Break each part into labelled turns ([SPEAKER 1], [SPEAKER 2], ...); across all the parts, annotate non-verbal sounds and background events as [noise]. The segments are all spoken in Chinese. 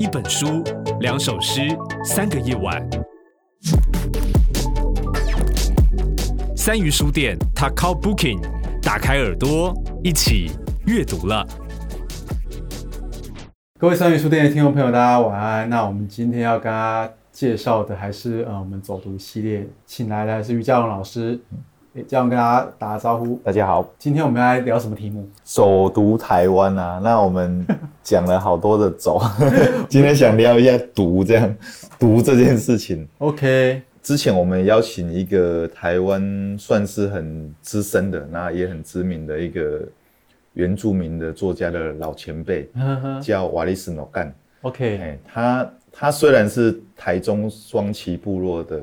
[SPEAKER 1] 一本书，两首诗，三个夜晚。三鱼书店，Takao Booking，打开耳朵，一起阅读了。
[SPEAKER 2] 各位三鱼书店的听众朋友，大家晚安。那我们今天要跟大家介绍的还是呃，我们走读系列，请来的是于嘉龙老师。嘉龙跟大家打个招呼。
[SPEAKER 3] 大家好，
[SPEAKER 2] 今天我们要来聊什么题目？
[SPEAKER 3] 走读台湾啊。那我们讲了好多的走，[laughs] 今天想聊一下读，这样读这件事情。
[SPEAKER 2] OK。
[SPEAKER 3] 之前我们邀请一个台湾算是很资深的，那也很知名的一个原住民的作家的老前辈，叫瓦利斯诺干。
[SPEAKER 2] OK，
[SPEAKER 3] 嘿，他他虽然是台中双旗部落的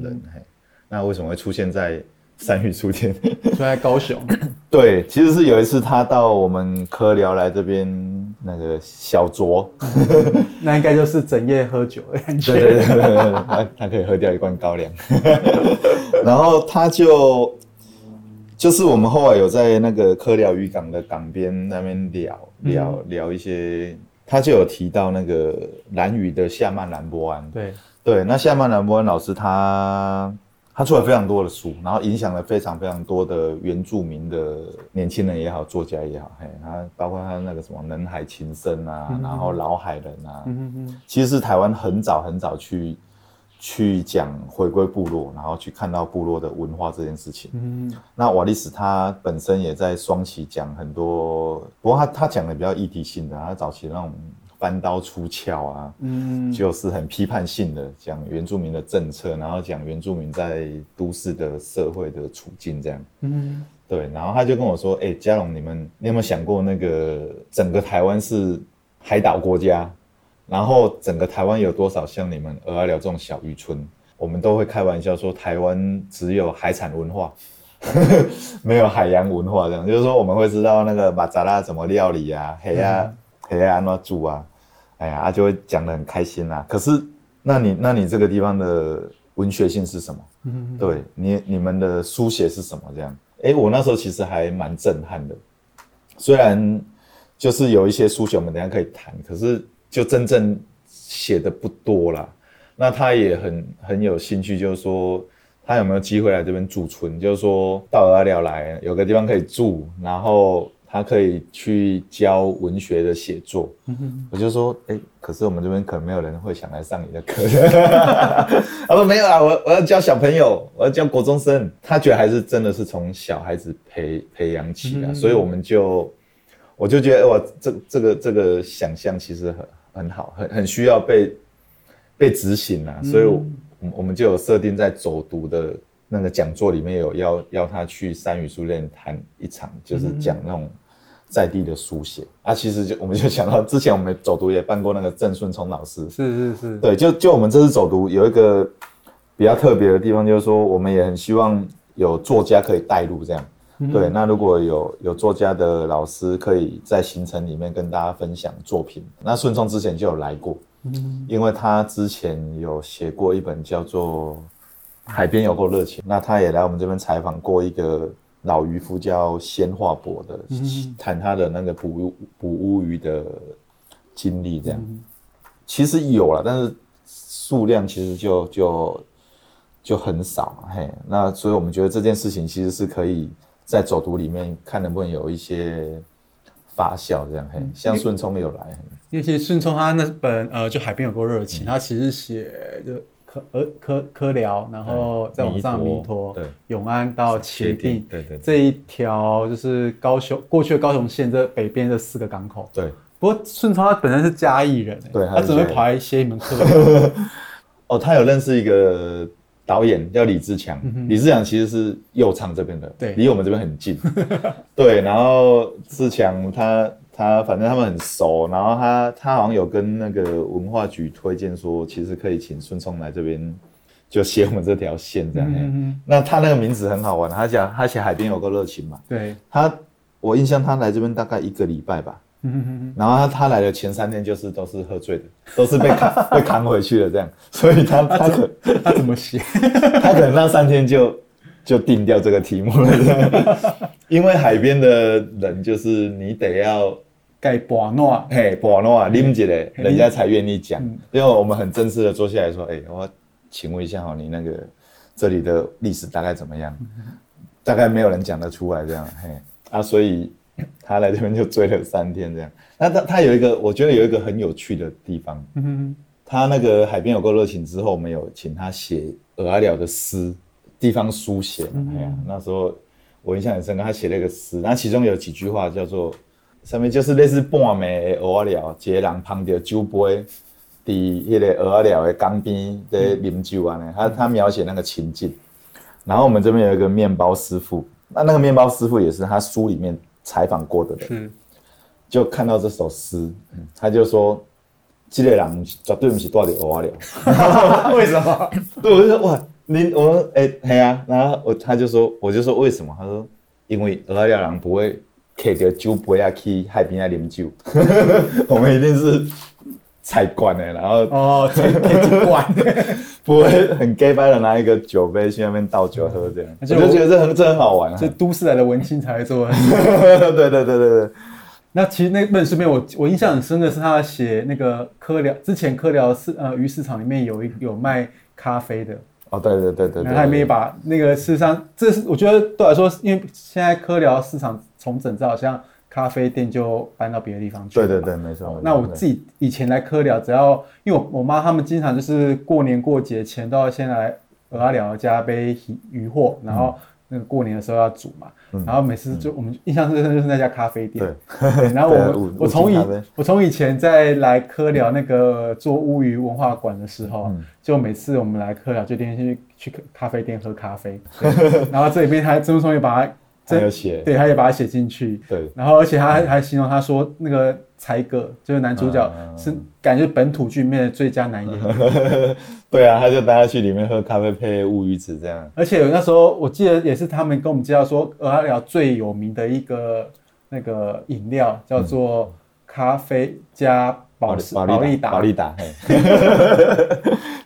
[SPEAKER 3] 人，嘿，那为什么会出现在三鱼书店？
[SPEAKER 2] 出现在高雄？[coughs]
[SPEAKER 3] 对，其实是有一次他到我们科聊来这边。那个小酌，[laughs]
[SPEAKER 2] 那应该就是整夜喝酒的感觉。
[SPEAKER 3] 对对对，他 [laughs] 他可以喝掉一罐高粱。[laughs] 然后他就就是我们后来有在那个科聊渔港的港边那边聊聊、嗯、聊一些，他就有提到那个蓝屿的夏曼兰波安。
[SPEAKER 2] 对
[SPEAKER 3] 对，那夏曼兰波安老师他。他出了非常多的书，然后影响了非常非常多的原住民的年轻人也好，作家也好，嘿，他包括他那个什么人海情深啊，嗯、然后老海人啊，嗯嗯，其实是台湾很早很早去去讲回归部落，然后去看到部落的文化这件事情。嗯，那瓦利斯他本身也在双旗讲很多，不过他他讲的比较议题性的，他早期那种。翻刀出鞘啊，嗯，就是很批判性的讲原住民的政策，然后讲原住民在都市的社会的处境这样，嗯，对，然后他就跟我说，哎、欸，嘉龙，你们你有没有想过那个整个台湾是海岛国家，然后整个台湾有多少像你们蚵仔寮这种小渔村？我们都会开玩笑说台湾只有海产文化，[laughs] 没有海洋文化，这样就是说我们会知道那个马扎拉怎么料理啊，黑啊。嗯黑暗怎么煮啊？哎呀，他就会讲得很开心啊。可是，那你那你这个地方的文学性是什么？嗯，对你你们的书写是什么？这样，哎，我那时候其实还蛮震撼的。虽然就是有一些书写，我们等下可以谈，可是就真正写的不多啦。那他也很很有兴趣，就是说他有没有机会来这边驻村？就是说到蚵仔寮来，有个地方可以住，然后。他可以去教文学的写作，嗯、我就说，哎、欸，可是我们这边可能没有人会想来上你的课。[laughs] 他说没有啊，我我要教小朋友，我要教国中生。他觉得还是真的是从小孩子培培养起啊，嗯、所以我们就，我就觉得哇，这这个这个想象其实很很好，很很需要被被执行啊，所以我，我我们就有设定在走读的。那个讲座里面有邀邀他去三语书店谈一场，就是讲那种在地的书写、嗯、啊。其实就我们就想到之前我们走读也办过那个郑顺聪老师，
[SPEAKER 2] 是是是，
[SPEAKER 3] 对，就就我们这次走读有一个比较特别的地方，就是说我们也很希望有作家可以带路这样。嗯、对，那如果有有作家的老师可以在行程里面跟大家分享作品，那顺聪之前就有来过，嗯，因为他之前有写过一本叫做。海边有够热情，那他也来我们这边采访过一个老渔夫叫鲜化博的，谈、嗯、他的那个捕捕乌鱼的经历，这样，嗯、其实有了，但是数量其实就就就很少，嘿，那所以我们觉得这件事情其实是可以在走读里面看能不能有一些发酵，这样，嘿，像顺聪有来，
[SPEAKER 2] 因为其实顺聪他那本呃，就海边有够热情，嗯、他其实写就。科呃科科寮，然后再往上弥陀，对，永安到茄萣，对对，这一条就是高雄过去的高雄县这北边这四个港口，对。不过顺聪他本身是嘉义人，对，他只会跑来写一门课。[laughs]
[SPEAKER 3] 哦，他有认识一个导演叫李志强，李志强其实是右昌这边的，对，离我们这边很近，[laughs] 对。然后志强他。他反正他们很熟，然后他他好像有跟那个文化局推荐说，其实可以请孙聪来这边就写我们这条线这样。那他那个名字很好玩，他讲他写海边有个热情嘛。对。他我印象他来这边大概一个礼拜吧。然后他他来的前三天就是都是喝醉的，都是被扛 [laughs] 被扛回去的这样。所以他他可
[SPEAKER 2] 他怎么写？[laughs]
[SPEAKER 3] 他可能那三天就就定掉这个题目了，[laughs] 因为海边的人就是你得要。
[SPEAKER 2] 盖博诺，
[SPEAKER 3] 嘿，博诺，啉一个，人家才愿意讲。因为我们很正式的坐下来说，哎，我请问一下哈，你那个这里的历史大概怎么样？大概没有人讲得出来这样，嘿，啊，所以他来这边就追了三天这样。那他他有一个，我觉得有一个很有趣的地方，他那个海边有够热情之后，我们有请他写蚵仔寮的诗，地方书写，哎呀，那时候。我印象很深刻，他写了一个诗，那其中有几句话叫做，上面就是类似半暝的蚵仔寮，一个人捧着酒杯，伫迄个蚵仔寮的江边在饮酒啊呢。他他描写那个情境，然后我们这边有一个面包师傅，那那个面包师傅也是他书里面采访过的人，嗯，就看到这首诗，他就说，这个人绝对不是住在蚵仔寮，[laughs]
[SPEAKER 2] 为什么？[laughs]
[SPEAKER 3] 对，我就说哇。你我说哎，嘿、欸、啊，然后我他就说，我就说为什么？他说，因为蚵仔寮人不会开着酒杯啊去海边啊啉酒，[laughs] 我们一定是菜馆的，然后
[SPEAKER 2] 哦，菜馆。的，[laughs]
[SPEAKER 3] 不会很 gay 掰的拿一个酒杯去那边倒酒喝这样，[laughs] 我就觉得这很这很好玩啊，
[SPEAKER 2] 这都市来的文青才会做。
[SPEAKER 3] 对对对对对，
[SPEAKER 2] 那其实那本书里面我我印象很深的是他写那个科聊之前科聊市呃鱼市场里面有一有卖咖啡的。
[SPEAKER 3] 哦，对对对对，对
[SPEAKER 2] 他还没把那个事实上，这是我觉得对我来说，因为现在科聊市场重整之后，好像咖啡店就搬到别的地方去。
[SPEAKER 3] 对对对，没错。
[SPEAKER 2] 那我自己以前来科聊，只要因为我我妈他们经常就是过年过节前都要先来蚵仔寮加杯鱼货，然后那个过年的时候要煮嘛。然后每次就我们印象最深就是那家咖啡店。对。然后我 [laughs] 我从以我从以前在来科聊那个做乌鱼文化馆的时候，就每次我们来科寮就天天去去咖啡店喝咖啡。[laughs] 然后这里边还曾松也把它
[SPEAKER 3] 真有写，
[SPEAKER 2] 对，他也把它写进去。对。然后而且他还还形容他说那个才哥就是男主角是感觉本土剧里面的最佳男演员。[laughs]
[SPEAKER 3] 对啊，他就带他去里面喝咖啡配乌鱼子这样。
[SPEAKER 2] 而且那时候我记得也是他们跟我们介绍说，蚵仔寮最有名的一个那个饮料叫做咖啡加保保利达。
[SPEAKER 3] 保利达，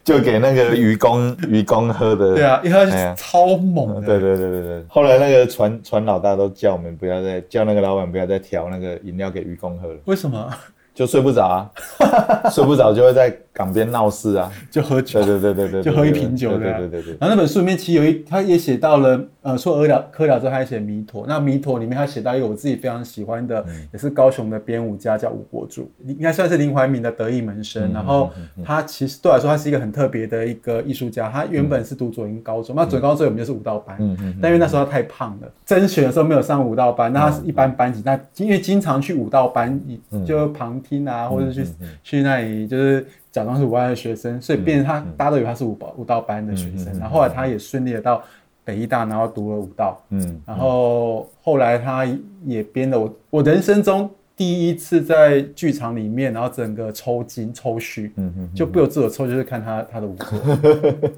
[SPEAKER 3] 就给那个愚公 [laughs] 愚公喝的。
[SPEAKER 2] 对啊，因为他超猛的。
[SPEAKER 3] 对对对对对。后来那个船船老大都叫我们不要再叫那个老板不要再调那个饮料给愚公喝了。
[SPEAKER 2] 为什么？
[SPEAKER 3] 就睡不着啊，[laughs] 睡不着就会在港边闹事啊，
[SPEAKER 2] 就喝酒，
[SPEAKER 3] 对对对对对，
[SPEAKER 2] 就喝一瓶酒，对对对对。然后那本书里面其实有一，他也写到了，呃，说蚵寮蚵寮之后，他还写弥陀。那弥陀里面他写到一个我自己非常喜欢的，也是高雄的编舞家，叫吴国柱，应该算是林怀民的得意门生。然后他其实对我来说，他是一个很特别的一个艺术家。他原本是读左营高中，那左营高中我们就是舞蹈班，但因为那时候他太胖了，甄选的时候没有上舞蹈班，那他是一般班级。那因为经常去舞蹈班，就旁听啊，或者去去那里就是。假装是舞蹈班的学生，所以变成他大家都以为他是舞蹈舞蹈班的学生。然后后来他也顺利的到北艺大，然后读了舞蹈。嗯，然后后来他也编了我我人生中第一次在剧场里面，然后整个抽筋抽虚，嗯嗯，就不由自主抽，就是看他他的舞作。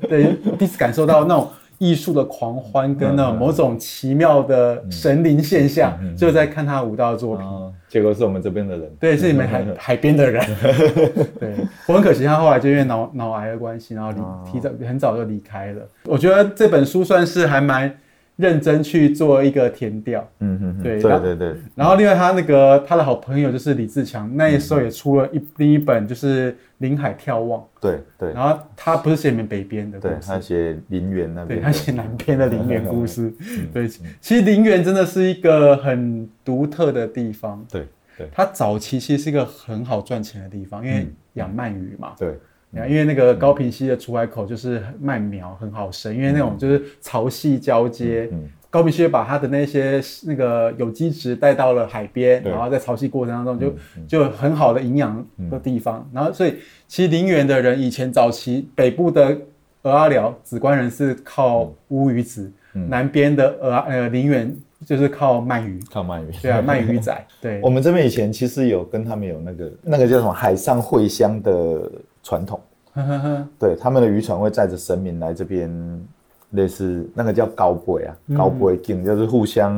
[SPEAKER 2] 对，第一次感受到那种。艺术的狂欢跟那某种奇妙的神灵现象，就在看他舞蹈作品。
[SPEAKER 3] 结果是我们这边的人，
[SPEAKER 2] 对，是你们海海边的人。[laughs] 对，我很可惜，他后来就因为脑脑癌的关系，然后离提早很早就离开了。我觉得这本书算是还蛮。认真去做一个填调，嗯嗯，对对对对。然后另外他那个他的好朋友就是李自强，那时候也出了一另一本就是《临海眺望》，
[SPEAKER 3] 对对。
[SPEAKER 2] 然后他不是写你们北边的
[SPEAKER 3] 对，他写林园那边，
[SPEAKER 2] 对他写南边的林园故事。[laughs] 对，其实林园真的是一个很独特的地方。
[SPEAKER 3] 对对，
[SPEAKER 2] 他早期其实是一个很好赚钱的地方，因为养鳗鱼嘛。
[SPEAKER 3] 对。
[SPEAKER 2] 因为那个高平溪的出海口就是麦苗很好生，因为那种就是潮汐交接，高平溪把它的那些那个有机质带到了海边，然后在潮汐过程当中就就很好的营养的地方。然后所以其实林园的人以前早期北部的鹅阿寮梓官人是靠乌鱼子，南边的鹅呃林园就是靠鳗鱼，
[SPEAKER 3] 靠鳗鱼，
[SPEAKER 2] 对啊，[laughs] 鳗鱼仔。对，
[SPEAKER 3] 我们这边以前其实有跟他们有那个那个叫什么海上会乡的。传统，[laughs] 对，他们的渔船会载着神明来这边，类似那个叫高杯啊，高杯敬，就是互相，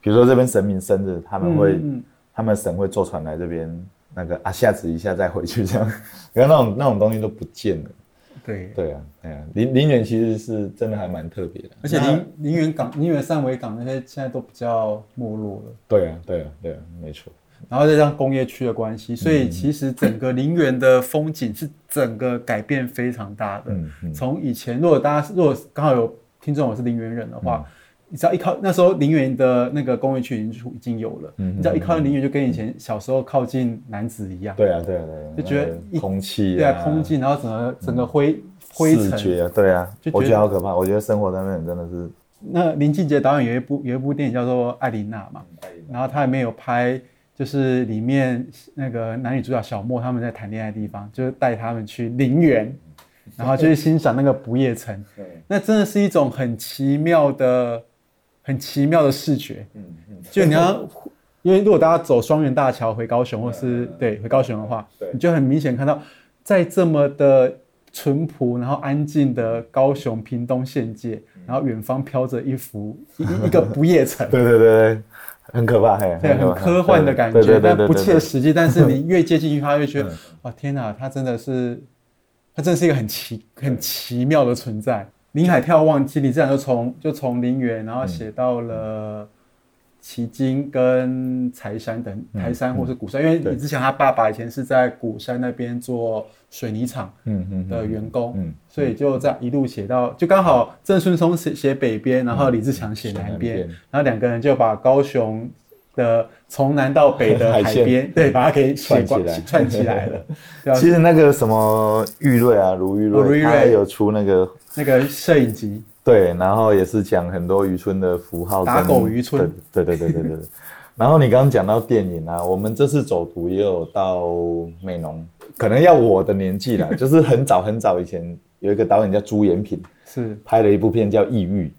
[SPEAKER 3] 比如说这边神明生日，他们会，他们神会坐船来这边，那个啊下子一下再回去这样，[laughs] 你看那种那种东西都不见了。对。对啊，哎呀，林林园其实是真的还蛮特别的，
[SPEAKER 2] 而且林林园港、林园三维港那些现在都比较没落了。
[SPEAKER 3] 对啊，对啊，对啊，没错。
[SPEAKER 2] 然后再加上工业区的关系，所以其实整个陵园的风景是整个改变非常大的。从以前，如果大家如果刚好有听众我是陵园人的话，你知道一靠那时候陵园的那个工业区已经已经有了，你知道一靠近林园就跟以前小时候靠近男子一样。对啊对啊对啊。就觉得
[SPEAKER 3] 空气
[SPEAKER 2] 对啊空气，然后整个整个灰灰
[SPEAKER 3] 尘。对啊，就我觉得好可怕。我觉得生活在那边真的是。
[SPEAKER 2] 那林俊杰导演有一部有一部电影叫做《艾琳娜》嘛，然后他里面有拍，就是里面那个男女主角小莫他们在谈恋爱的地方，就是带他们去陵园，然后就是欣赏那个不夜城。对那真的是一种很奇妙的、很奇妙的视觉。嗯嗯就你要，因为如果大家走双园大桥回高雄，或是对回高雄的话，你就很明显看到，在这么的淳朴然后安静的高雄屏东县界。然后远方飘着一幅一一个不夜城，
[SPEAKER 3] 对对对对，很可怕，嘿，
[SPEAKER 2] 对，很科幻的感觉，但不切实际。但是你越接近去，他越觉得，[laughs] 哇，天哪，它真的是，它真的是一个很奇很奇妙的存在。林海眺望机，你自然就从就从林园，然后写到了。旗津跟柴山等台山或是鼓山，因为李志强他爸爸以前是在鼓山那边做水泥厂的员工，所以就这样一路写到，就刚好郑顺松写写北边，然后李志强写南边，然后两个人就把高雄的从南到北的海边，对，把它给写起来。串起来了。[laughs]
[SPEAKER 3] 其实那个什么玉瑞啊，卢玉瑞，他有出那个
[SPEAKER 2] 那个摄影集。
[SPEAKER 3] 对，然后也是讲很多渔村的符号，
[SPEAKER 2] 打狗渔村。
[SPEAKER 3] 对对对对对对。然后你刚刚讲到电影啊，我们这次走图也有到美浓，可能要我的年纪了，[laughs] 就是很早很早以前有一个导演叫朱延平，是拍了一部片叫《异域》，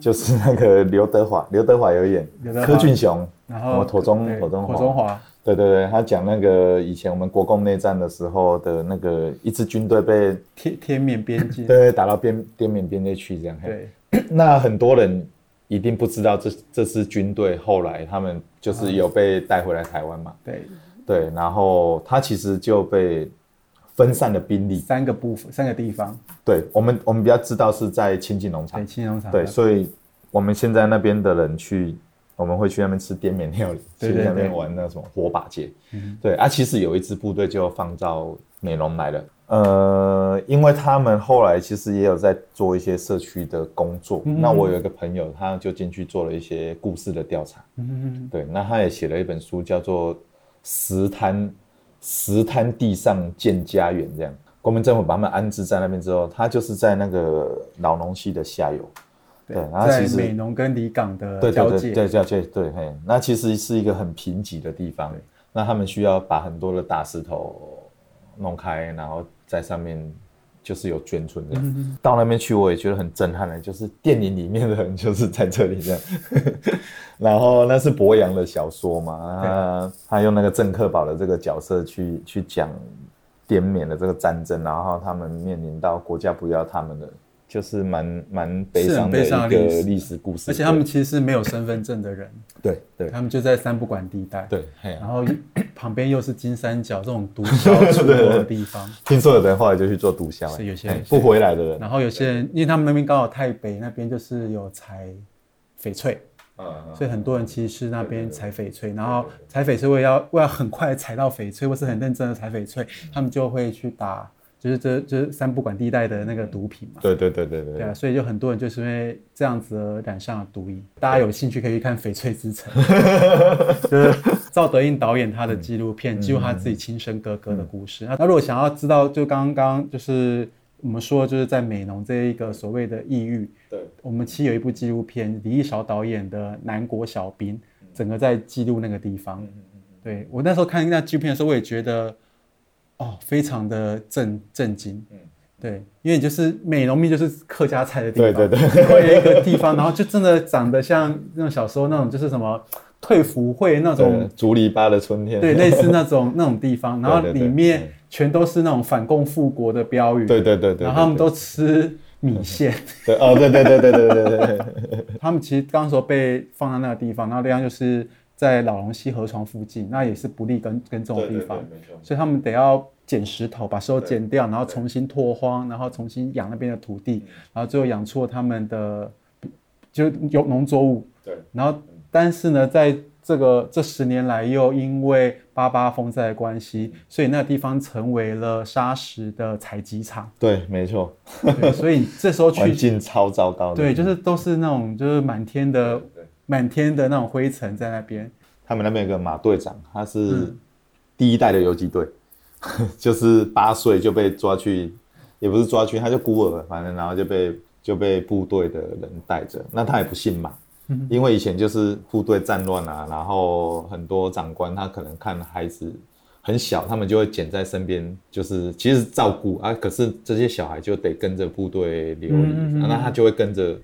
[SPEAKER 3] 就是那个刘德华，刘德华有演，柯俊雄，然后庹宗庹宗华。对对对，他讲那个以前我们国共内战的时候的那个一支军队被
[SPEAKER 2] 天天缅边境，[laughs]
[SPEAKER 3] 对，打到边滇缅边界去这样。对，[laughs] 那很多人一定不知道这这支军队后来他们就是有被带回来台湾嘛。对对，然后他其实就被分散的兵力
[SPEAKER 2] 三个部分，三个地方。
[SPEAKER 3] 对我们我们比较知道是在清境农场，
[SPEAKER 2] 清境农场。
[SPEAKER 3] 对，所以我们现在那边的人去。我们会去那边吃滇缅料理，去那边玩那种火把节。对啊，其实有一支部队就放到美容来了。呃，因为他们后来其实也有在做一些社区的工作。嗯、那我有一个朋友，他就进去做了一些故事的调查。嗯，对，那他也写了一本书，叫做《石滩石滩地上建家园》这样。国民政府把他们安置在那边之后，他就是在那个老农溪的下游。
[SPEAKER 2] 对，然后其实在美浓跟离港的交界，
[SPEAKER 3] 对交界，对嘿，那其实是一个很贫瘠的地方。那他们需要把很多的大石头弄开，然后在上面就是有眷村这样。嗯、到那边去，我也觉得很震撼的，就是电影里面的人就是在这里这样。然后那是博洋的小说嘛，他他用那个郑克宝的这个角色去去讲滇缅的这个战争，然后他们面临到国家不要他们的。就是蛮蛮悲伤的一个历史故事，
[SPEAKER 2] 而且他们其实是没有身份证的人，
[SPEAKER 3] 对对，
[SPEAKER 2] 他们就在三不管地带，
[SPEAKER 3] 对，
[SPEAKER 2] 然后旁边又是金三角这种毒枭出没的地方，[laughs]
[SPEAKER 3] 听说有人后来就去做毒枭，
[SPEAKER 2] 是有些人
[SPEAKER 3] 不回来的人，
[SPEAKER 2] 然后有些人因为他们那边刚好太北那边就是有采翡翠，所以很多人其实是那边采翡翠，然后采翡翠为要为要很快采到翡翠或是很认真的采翡翠，他们就会去打。就是这就是三不管地带的那个毒品嘛，
[SPEAKER 3] 对对对对对，
[SPEAKER 2] 对啊，所以就很多人就是因为这样子而染上了毒瘾。大家有兴趣可以去看《翡翠之城》，[laughs] 就是赵德胤导演他的纪录片，记录他自己亲生哥哥的故事。那如果想要知道，就刚刚就是我们说就是在美浓这一个所谓的异域，对，我们其实有一部纪录片，李义韶导演的《南国小兵》，整个在记录那个地方。对，我那时候看那纪录片的时候，我也觉得。哦，非常的震震惊，嗯，对，因为就是美浓蜜就是客家菜的地方，对对对，会有一个地方，然后就真的长得像那种小时候那种，就是什么退服会那种
[SPEAKER 3] 竹篱笆的春天，
[SPEAKER 2] 对，类似那种那种地方，[laughs] 然后里面全都是那种反共复国的标语，
[SPEAKER 3] 对对对对，
[SPEAKER 2] 然后他们都吃米线，[laughs]
[SPEAKER 3] 对哦，对对对对对对对，[laughs]
[SPEAKER 2] 他们其实刚时候被放在那个地方，然后这样就是。在老龙溪河床附近，那也是不利耕耕种的地方，所以他们得要捡石头，把石头捡掉，然后重新拓荒，然后重新养那边的土地，然后最后养出了他们的就有农作物。对，然后但是呢，在这这个这十年来又因为八八风灾的关系，所以那个地方成为了砂石的采集场。
[SPEAKER 3] 对，没错。
[SPEAKER 2] 所以这时候去
[SPEAKER 3] 环境超糟糕的。
[SPEAKER 2] 对，就是都是那种就是满天的满天的那种灰尘在那边。
[SPEAKER 3] 他们那边有个马队长，他是第一代的游击队，嗯、[laughs] 就是八岁就被抓去，也不是抓去，他就孤儿，反正然后就被就被部队的人带着。那他也不姓马。因为以前就是部队战乱啊，然后很多长官他可能看孩子很小，他们就会捡在身边，就是其实照顾啊。可是这些小孩就得跟着部队流离，那他就会跟着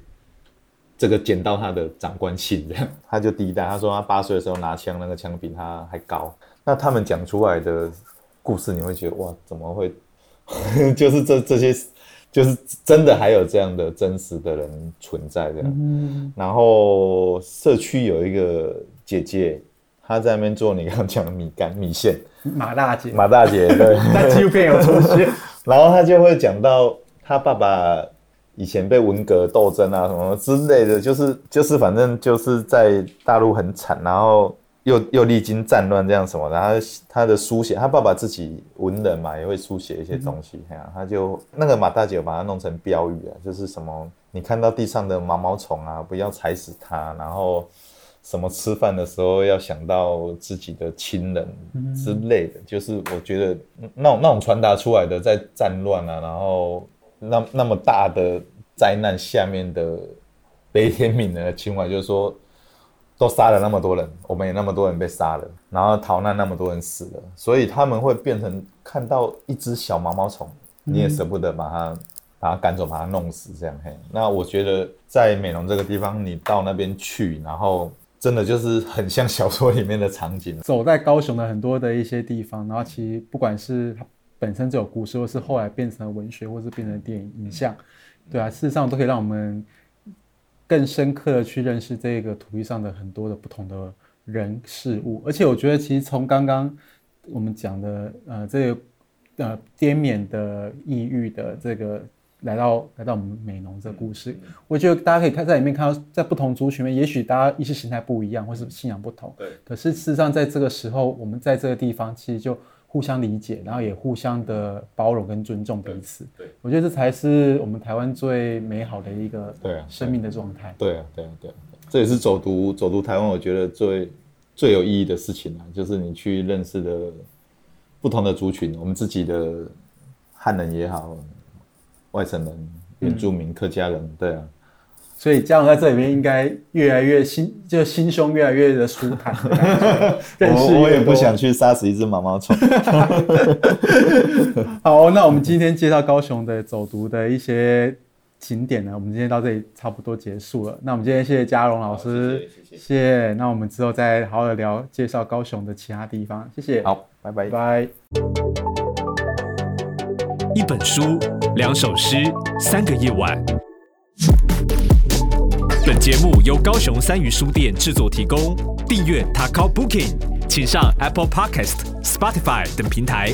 [SPEAKER 3] 这个捡到他的长官信这样。他就第一代，他说他八岁的时候拿枪，那个枪比他还高。那他们讲出来的故事，你会觉得哇，怎么会？[laughs] 就是这这些。就是真的还有这样的真实的人存在这样，嗯、然后社区有一个姐姐，她在那边做你刚刚讲的米干米线，
[SPEAKER 2] 马大姐，
[SPEAKER 3] 马大姐对，[laughs]
[SPEAKER 2] 在纪录片有出现，[laughs]
[SPEAKER 3] 然后她就会讲到她爸爸以前被文革斗争啊什么之类的，就是就是反正就是在大陆很惨，然后。又又历经战乱这样什么的，他他的书写，他爸爸自己文人嘛，也会书写一些东西。哎呀、嗯，他就那个马大姐把它弄成标语啊，就是什么你看到地上的毛毛虫啊，不要踩死它，然后什么吃饭的时候要想到自己的亲人之类的，就是我觉得那种那种传达出来的，在战乱啊，然后那那么大的灾难下面的悲天悯人的情怀，就是说。都杀了那么多人，我们也那么多人被杀了，然后逃难那么多人死了，所以他们会变成看到一只小毛毛虫，你也舍不得把它把它赶走，把它弄死这样。嘿，那我觉得在美浓这个地方，你到那边去，然后真的就是很像小说里面的场景。
[SPEAKER 2] 走在高雄的很多的一些地方，然后其实不管是本身就有故事，或是后来变成了文学，或是变成电影影像，对啊，事实上都可以让我们。更深刻的去认识这个土地上的很多的不同的人事物，而且我觉得其实从刚刚我们讲的呃这个呃滇缅的异域的这个来到来到我们美浓这个故事，我觉得大家可以看在里面看到，在不同族群里面，也许大家意识形态不一样，或是信仰不同，对，可是事实上在这个时候，我们在这个地方其实就。互相理解，然后也互相的包容跟尊重彼此。对，对我觉得这才是我们台湾最美好的一个对生命的状态。
[SPEAKER 3] 对啊，对啊，对啊，这也是走读走读台湾，我觉得最最有意义的事情啊，就是你去认识的不同的族群，我们自己的汉人也好，外省人、原住民、嗯、客家人，对啊。
[SPEAKER 2] 所以嘉荣在这里面应该越来越心，就心胸越来越的舒坦。[laughs]
[SPEAKER 3] 我我也不想去杀死一只毛毛虫。[laughs]
[SPEAKER 2] 好，那我们今天介绍高雄的走读的一些景点呢，我们今天到这里差不多结束了。那我们今天谢谢嘉荣老师，谢谢，谢谢。那我们之后再好好的聊介绍高雄的其他地方。谢谢。
[SPEAKER 3] 好，拜拜
[SPEAKER 2] 拜。
[SPEAKER 1] 一本书，两首诗，三个夜晚。本节目由高雄三余书店制作提供。订阅 Takao Booking，请上 Apple Podcast、Spotify 等平台